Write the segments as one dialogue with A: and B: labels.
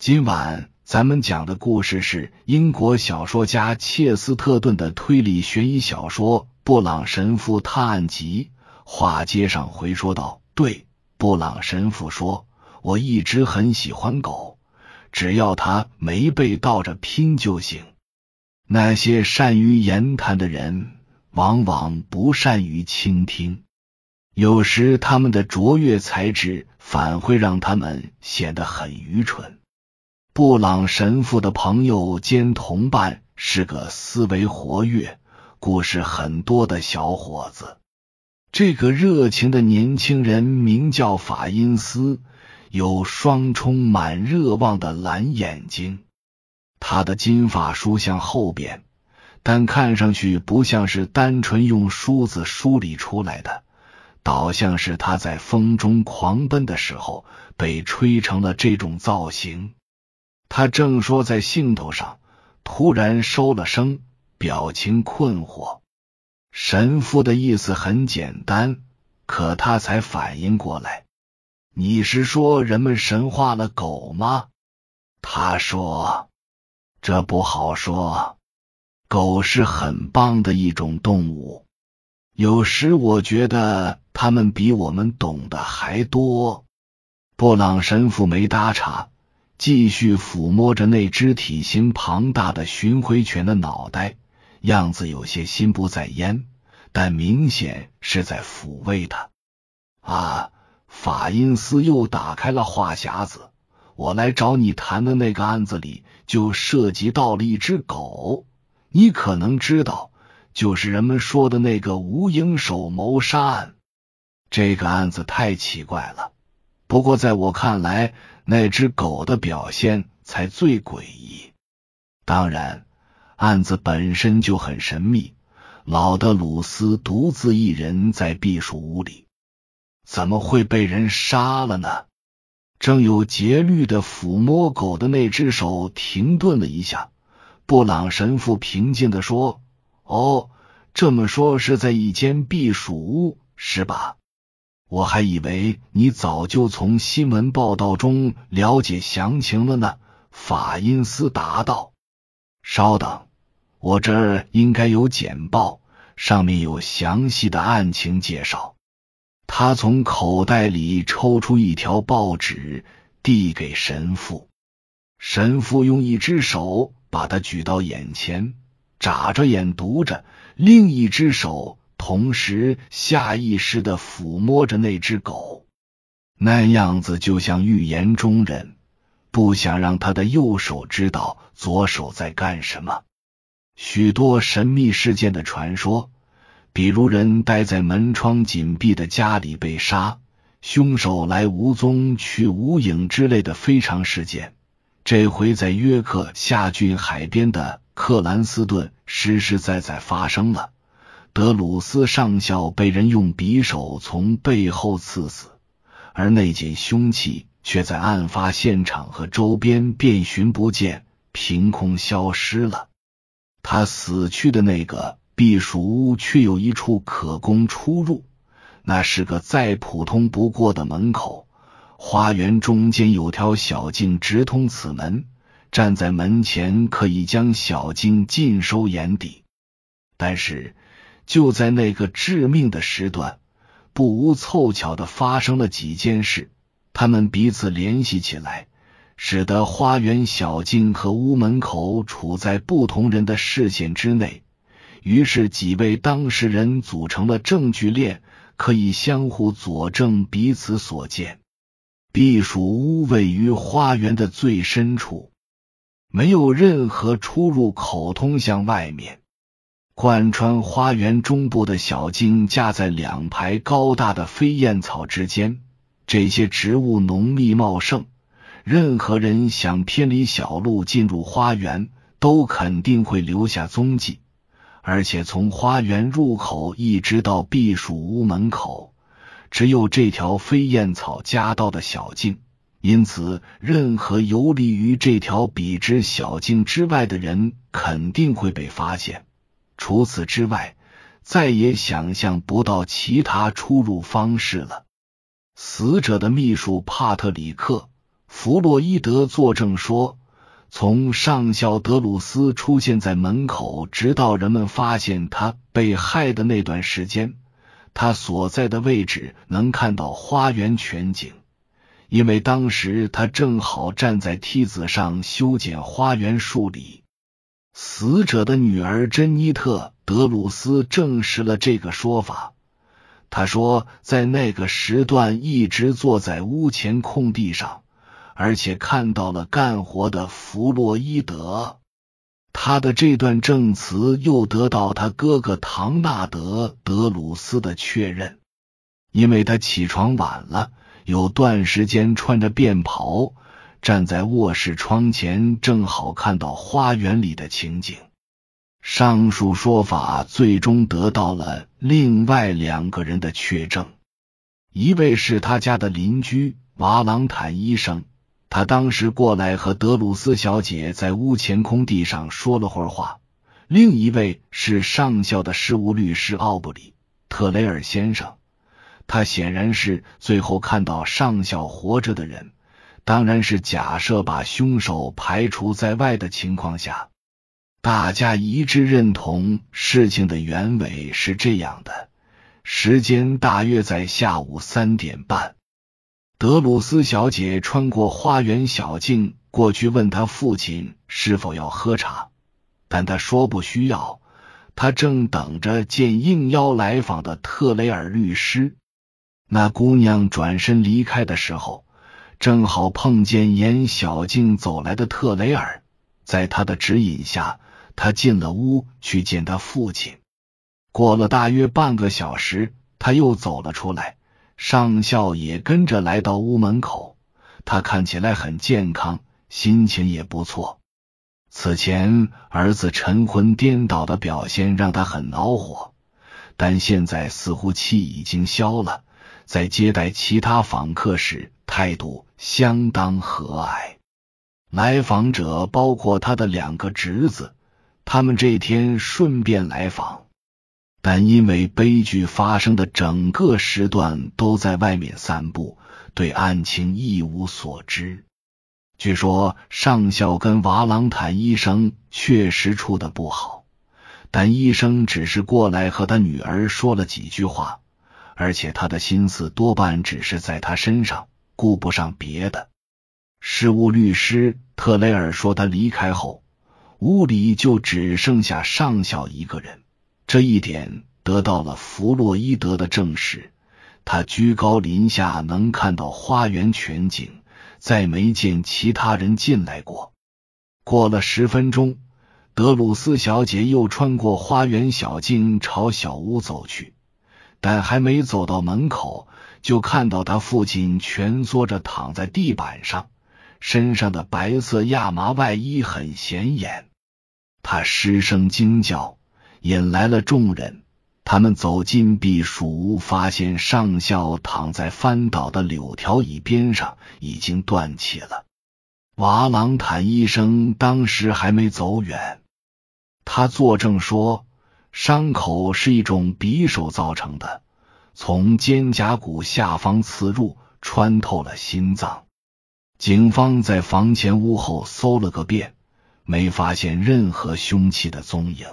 A: 今晚咱们讲的故事是英国小说家切斯特顿的推理悬疑小说《布朗神父探案集》。话接上回说道：“对，布朗神父说，我一直很喜欢狗，只要他没被倒着拼就行。那些善于言谈的人，往往不善于倾听，有时他们的卓越才智反会让他们显得很愚蠢。”布朗神父的朋友兼同伴是个思维活跃、故事很多的小伙子。这个热情的年轻人名叫法因斯，有双充满热望的蓝眼睛。他的金发梳向后边，但看上去不像是单纯用梳子梳理出来的，倒像是他在风中狂奔的时候被吹成了这种造型。他正说在兴头上，突然收了声，表情困惑。神父的意思很简单，可他才反应过来：“你是说人们神化了狗吗？”他说：“这不好说。狗是很棒的一种动物，有时我觉得他们比我们懂得还多。”布朗神父没搭茬。继续抚摸着那只体型庞大的巡回犬的脑袋，样子有些心不在焉，但明显是在抚慰它。啊，法因斯又打开了话匣子。我来找你谈的那个案子里，就涉及到了一只狗。你可能知道，就是人们说的那个无影手谋杀案。这个案子太奇怪了。不过，在我看来，那只狗的表现才最诡异。当然，案子本身就很神秘。老德鲁斯独自一人在避暑屋里，怎么会被人杀了呢？正有节律的抚摸狗的那只手停顿了一下。布朗神父平静的说：“哦，这么说是在一间避暑屋，是吧？”我还以为你早就从新闻报道中了解详情了呢。”法因斯答道。“稍等，我这儿应该有简报，上面有详细的案情介绍。”他从口袋里抽出一条报纸，递给神父。神父用一只手把它举到眼前，眨着眼读着，另一只手。同时，下意识的抚摸着那只狗，那样子就像预言中人，不想让他的右手知道左手在干什么。许多神秘事件的传说，比如人待在门窗紧闭的家里被杀，凶手来无踪去无影之类的非常事件，这回在约克夏郡海边的克兰斯顿实实在在发生了。德鲁斯上校被人用匕首从背后刺死，而那件凶器却在案发现场和周边遍寻不见，凭空消失了。他死去的那个避暑屋却有一处可供出入，那是个再普通不过的门口，花园中间有条小径直通此门，站在门前可以将小径尽收眼底，但是。就在那个致命的时段，不无凑巧的发生了几件事，他们彼此联系起来，使得花园小径和屋门口处在不同人的视线之内。于是几位当事人组成了证据链，可以相互佐证彼此所见。避暑屋位于花园的最深处，没有任何出入口通向外面。贯穿花园中部的小径架在两排高大的飞燕草之间，这些植物浓密茂盛。任何人想偏离小路进入花园，都肯定会留下踪迹。而且从花园入口一直到避暑屋门口，只有这条飞燕草夹道的小径，因此任何游离于这条笔直小径之外的人，肯定会被发现。除此之外，再也想象不到其他出入方式了。死者的秘书帕特里克·弗洛伊德作证说，从上校德鲁斯出现在门口，直到人们发现他被害的那段时间，他所在的位置能看到花园全景，因为当时他正好站在梯子上修剪花园树理。死者的女儿珍妮特·德鲁斯证实了这个说法。他说，在那个时段一直坐在屋前空地上，而且看到了干活的弗洛伊德。他的这段证词又得到他哥哥唐纳德·德鲁斯的确认，因为他起床晚了，有段时间穿着便袍。站在卧室窗前，正好看到花园里的情景。上述说法最终得到了另外两个人的确证，一位是他家的邻居瓦朗坦医生，他当时过来和德鲁斯小姐在屋前空地上说了会儿话；另一位是上校的事务律师奥布里特雷尔先生，他显然是最后看到上校活着的人。当然是假设把凶手排除在外的情况下，大家一致认同事情的原委是这样的：时间大约在下午三点半，德鲁斯小姐穿过花园小径过去，问他父亲是否要喝茶，但他说不需要，他正等着见应邀来访的特雷尔律师。那姑娘转身离开的时候。正好碰见沿小径走来的特雷尔，在他的指引下，他进了屋去见他父亲。过了大约半个小时，他又走了出来，上校也跟着来到屋门口。他看起来很健康，心情也不错。此前儿子晨昏颠倒的表现让他很恼火，但现在似乎气已经消了。在接待其他访客时，态度相当和蔼。来访者包括他的两个侄子，他们这天顺便来访，但因为悲剧发生的整个时段都在外面散步，对案情一无所知。据说上校跟瓦朗坦医生确实处的不好，但医生只是过来和他女儿说了几句话。而且他的心思多半只是在他身上，顾不上别的。事务律师特雷尔说，他离开后，屋里就只剩下上校一个人。这一点得到了弗洛伊德的证实。他居高临下，能看到花园全景，再没见其他人进来过。过了十分钟，德鲁斯小姐又穿过花园小径，朝小屋走去。但还没走到门口，就看到他父亲蜷缩着躺在地板上，身上的白色亚麻外衣很显眼。他失声惊叫，引来了众人。他们走进避暑屋，发现上校躺在翻倒的柳条椅边上，已经断气了。瓦朗坦医生当时还没走远，他作证说。伤口是一种匕首造成的，从肩胛骨下方刺入，穿透了心脏。警方在房前屋后搜了个遍，没发现任何凶器的踪影。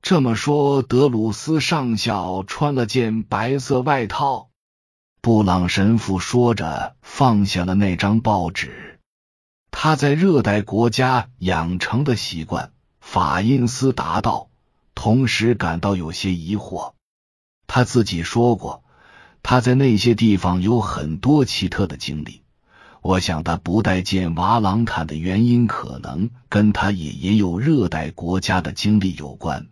A: 这么说，德鲁斯上校穿了件白色外套。布朗神父说着，放下了那张报纸。他在热带国家养成的习惯。法因斯答道。同时感到有些疑惑。他自己说过，他在那些地方有很多奇特的经历。我想，他不待见瓦朗坦的原因，可能跟他也也有热带国家的经历有关。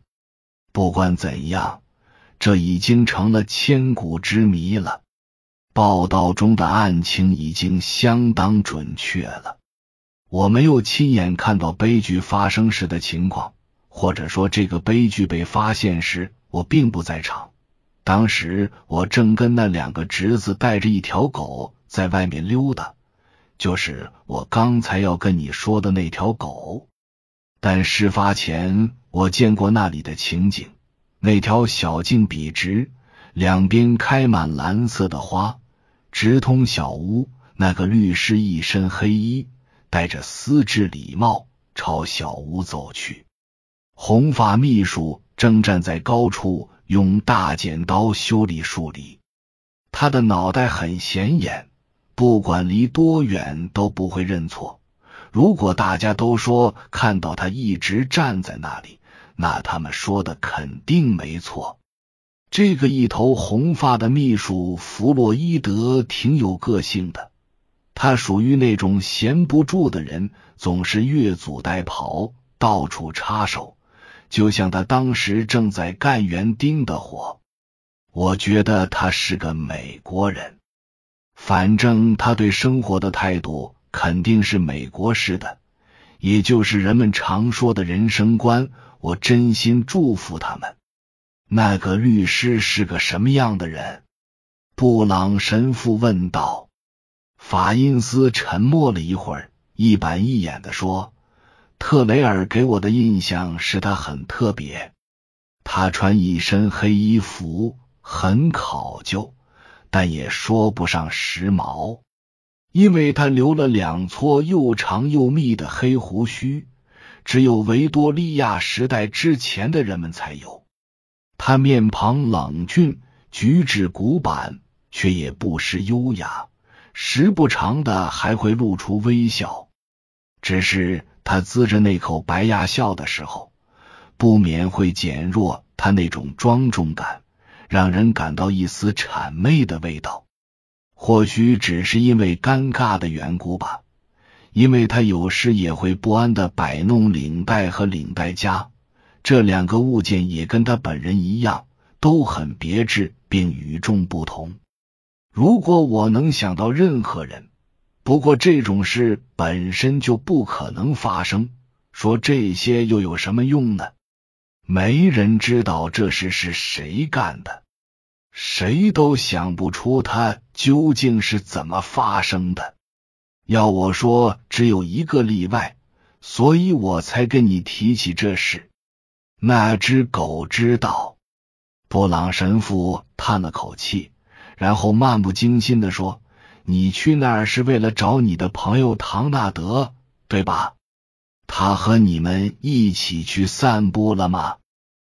A: 不管怎样，这已经成了千古之谜了。报道中的案情已经相当准确了。我没有亲眼看到悲剧发生时的情况。或者说，这个悲剧被发现时，我并不在场。当时我正跟那两个侄子带着一条狗在外面溜达，就是我刚才要跟你说的那条狗。但事发前，我见过那里的情景：那条小径笔直，两边开满蓝色的花，直通小屋。那个律师一身黑衣，戴着丝质礼帽，朝小屋走去。红发秘书正站在高处，用大剪刀修理树篱。他的脑袋很显眼，不管离多远都不会认错。如果大家都说看到他一直站在那里，那他们说的肯定没错。这个一头红发的秘书弗洛伊德挺有个性的。他属于那种闲不住的人，总是越俎代庖，到处插手，就像他当时正在干园丁的活。我觉得他是个美国人，反正他对生活的态度肯定是美国式的，也就是人们常说的人生观。我真心祝福他们。那个律师是个什么样的人？布朗神父问道。法因斯沉默了一会儿，一板一眼的说：“特雷尔给我的印象是他很特别。他穿一身黑衣服，很考究，但也说不上时髦，因为他留了两撮又长又密的黑胡须，只有维多利亚时代之前的人们才有。他面庞冷峻，举止古板，却也不失优雅。”时不常的还会露出微笑，只是他呲着那口白牙笑的时候，不免会减弱他那种庄重感，让人感到一丝谄媚的味道。或许只是因为尴尬的缘故吧，因为他有时也会不安的摆弄领带和领带夹，这两个物件也跟他本人一样，都很别致并与众不同。如果我能想到任何人，不过这种事本身就不可能发生。说这些又有什么用呢？没人知道这事是谁干的，谁都想不出它究竟是怎么发生的。要我说，只有一个例外，所以我才跟你提起这事。那只狗知道。布朗神父叹了口气。然后漫不经心的说：“你去那儿是为了找你的朋友唐纳德，对吧？他和你们一起去散步了吗？”“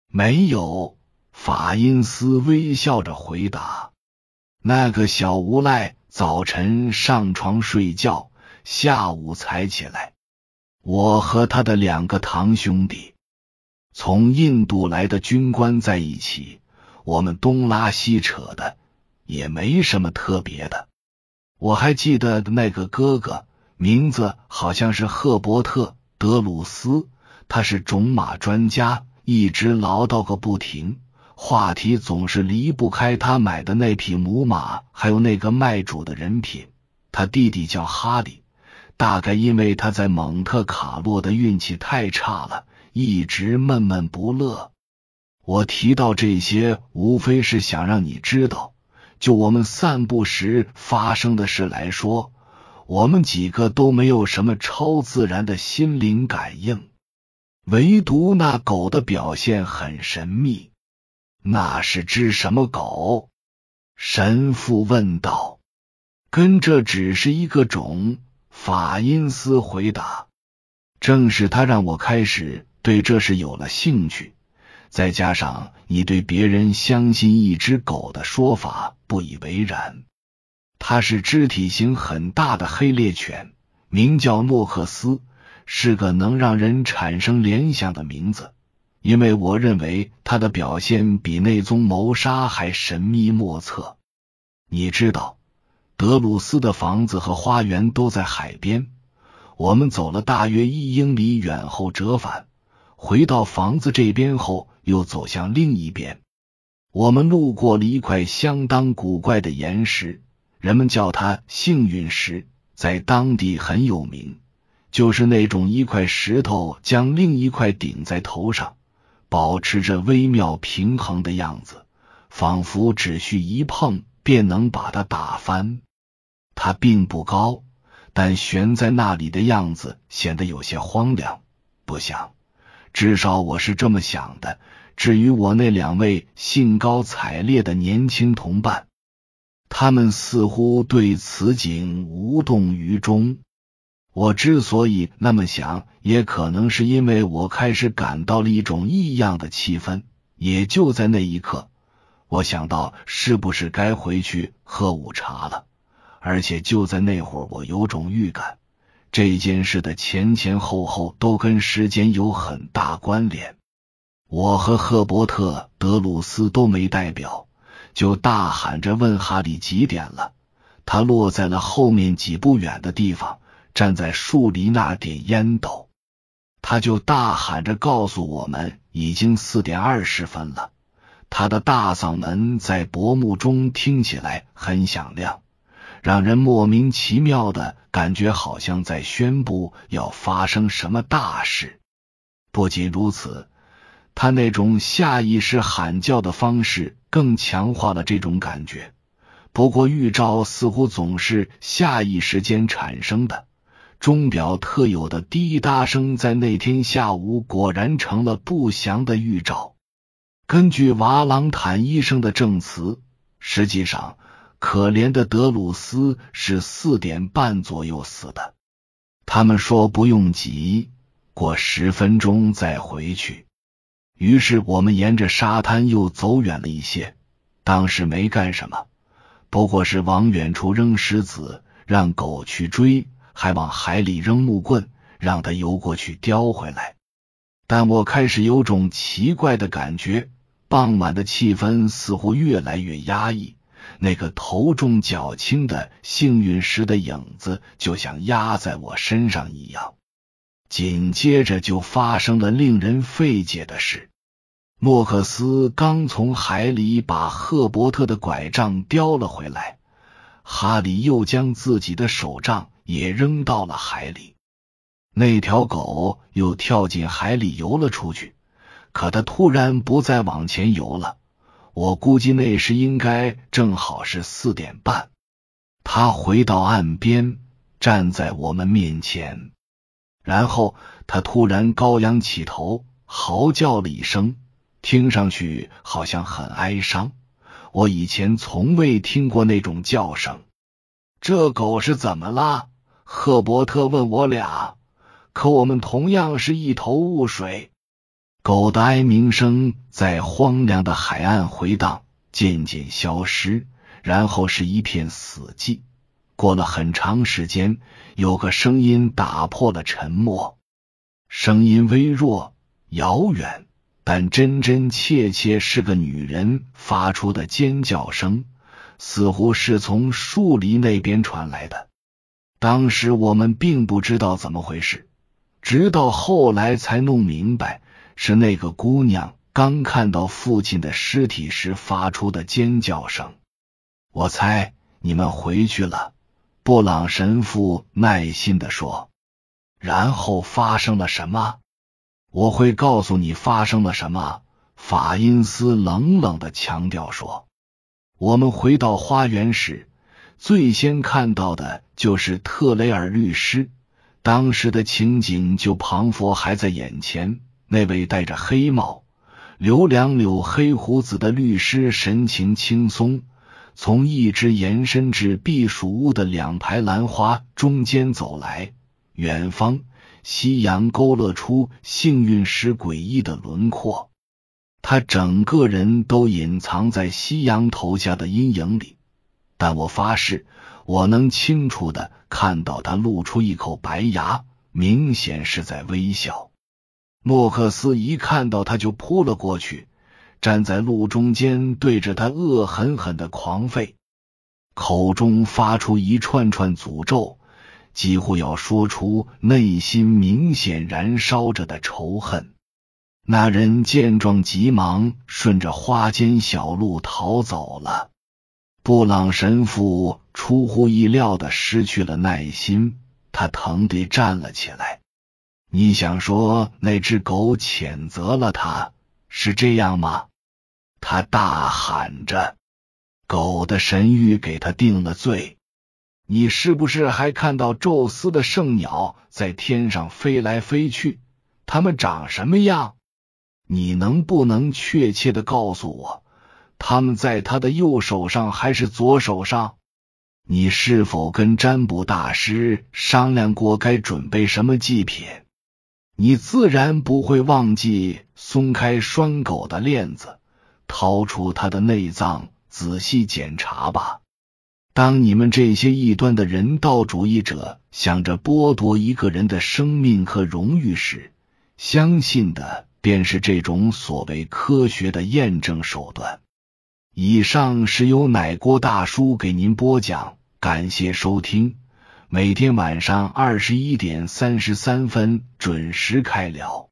A: 没有。”法因斯微笑着回答。“那个小无赖早晨上床睡觉，下午才起来。我和他的两个堂兄弟，从印度来的军官在一起，我们东拉西扯的。”也没什么特别的。我还记得那个哥哥，名字好像是赫伯特·德鲁斯，他是种马专家，一直唠叨个不停，话题总是离不开他买的那匹母马，还有那个卖主的人品。他弟弟叫哈利，大概因为他在蒙特卡洛的运气太差了，一直闷闷不乐。我提到这些，无非是想让你知道。就我们散步时发生的事来说，我们几个都没有什么超自然的心灵感应，唯独那狗的表现很神秘。那是只什么狗？神父问道。跟这只是一个种，法因斯回答。正是他让我开始对这事有了兴趣。再加上你对别人相信一只狗的说法不以为然，它是肢体型很大的黑猎犬，名叫诺克斯，是个能让人产生联想的名字。因为我认为它的表现比那宗谋杀还神秘莫测。你知道，德鲁斯的房子和花园都在海边。我们走了大约一英里远后折返，回到房子这边后。又走向另一边，我们路过了一块相当古怪的岩石，人们叫它幸运石，在当地很有名。就是那种一块石头将另一块顶在头上，保持着微妙平衡的样子，仿佛只需一碰便能把它打翻。它并不高，但悬在那里的样子显得有些荒凉，不像。至少我是这么想的。至于我那两位兴高采烈的年轻同伴，他们似乎对此景无动于衷。我之所以那么想，也可能是因为我开始感到了一种异样的气氛。也就在那一刻，我想到是不是该回去喝午茶了。而且就在那会儿，我有种预感，这件事的前前后后都跟时间有很大关联。我和赫伯特·德鲁斯都没代表。就大喊着问哈利几点了。他落在了后面几步远的地方，站在树篱那点烟斗。他就大喊着告诉我们，已经四点二十分了。他的大嗓门在薄暮中听起来很响亮，让人莫名其妙的感觉，好像在宣布要发生什么大事。不仅如此。他那种下意识喊叫的方式更强化了这种感觉。不过预兆似乎总是下意识间产生的。钟表特有的滴答声在那天下午果然成了不祥的预兆。根据瓦朗坦医生的证词，实际上可怜的德鲁斯是四点半左右死的。他们说不用急，过十分钟再回去。于是我们沿着沙滩又走远了一些，当时没干什么，不过是往远处扔石子，让狗去追，还往海里扔木棍，让它游过去叼回来。但我开始有种奇怪的感觉，傍晚的气氛似乎越来越压抑，那个头重脚轻的幸运石的影子就像压在我身上一样。紧接着就发生了令人费解的事。莫克斯刚从海里把赫伯特的拐杖叼了回来，哈里又将自己的手杖也扔到了海里。那条狗又跳进海里游了出去，可它突然不再往前游了。我估计那时应该正好是四点半。他回到岸边，站在我们面前。然后他突然高扬起头，嚎叫了一声，听上去好像很哀伤。我以前从未听过那种叫声。这狗是怎么了？赫伯特问我俩。可我们同样是一头雾水。狗的哀鸣声在荒凉的海岸回荡，渐渐消失，然后是一片死寂。过了很长时间，有个声音打破了沉默。声音微弱、遥远，但真真切切是个女人发出的尖叫声，似乎是从树林那边传来的。当时我们并不知道怎么回事，直到后来才弄明白，是那个姑娘刚看到父亲的尸体时发出的尖叫声。我猜你们回去了。布朗神父耐心的说：“然后发生了什么？我会告诉你发生了什么。”法因斯冷冷的强调说：“我们回到花园时，最先看到的就是特雷尔律师。当时的情景就彷佛还在眼前。那位戴着黑帽、留两绺黑胡子的律师神情轻松。”从一直延伸至避暑屋的两排兰花中间走来，远方夕阳勾勒出幸运石诡异的轮廓。他整个人都隐藏在夕阳投下的阴影里，但我发誓，我能清楚的看到他露出一口白牙，明显是在微笑。诺克斯一看到他就扑了过去。站在路中间，对着他恶狠狠的狂吠，口中发出一串串诅咒，几乎要说出内心明显燃烧着的仇恨。那人见状，急忙顺着花间小路逃走了。布朗神父出乎意料的失去了耐心，他腾地站了起来。你想说那只狗谴责了他，是这样吗？他大喊着：“狗的神谕给他定了罪。你是不是还看到宙斯的圣鸟在天上飞来飞去？他们长什么样？你能不能确切的告诉我，他们在他的右手上还是左手上？你是否跟占卜大师商量过该准备什么祭品？你自然不会忘记松开拴狗的链子，掏出它的内脏，仔细检查吧。当你们这些异端的人道主义者想着剥夺一个人的生命和荣誉时，相信的便是这种所谓科学的验证手段。以上是由奶锅大叔给您播讲，感谢收听。每天晚上二十一点三十三分准时开聊。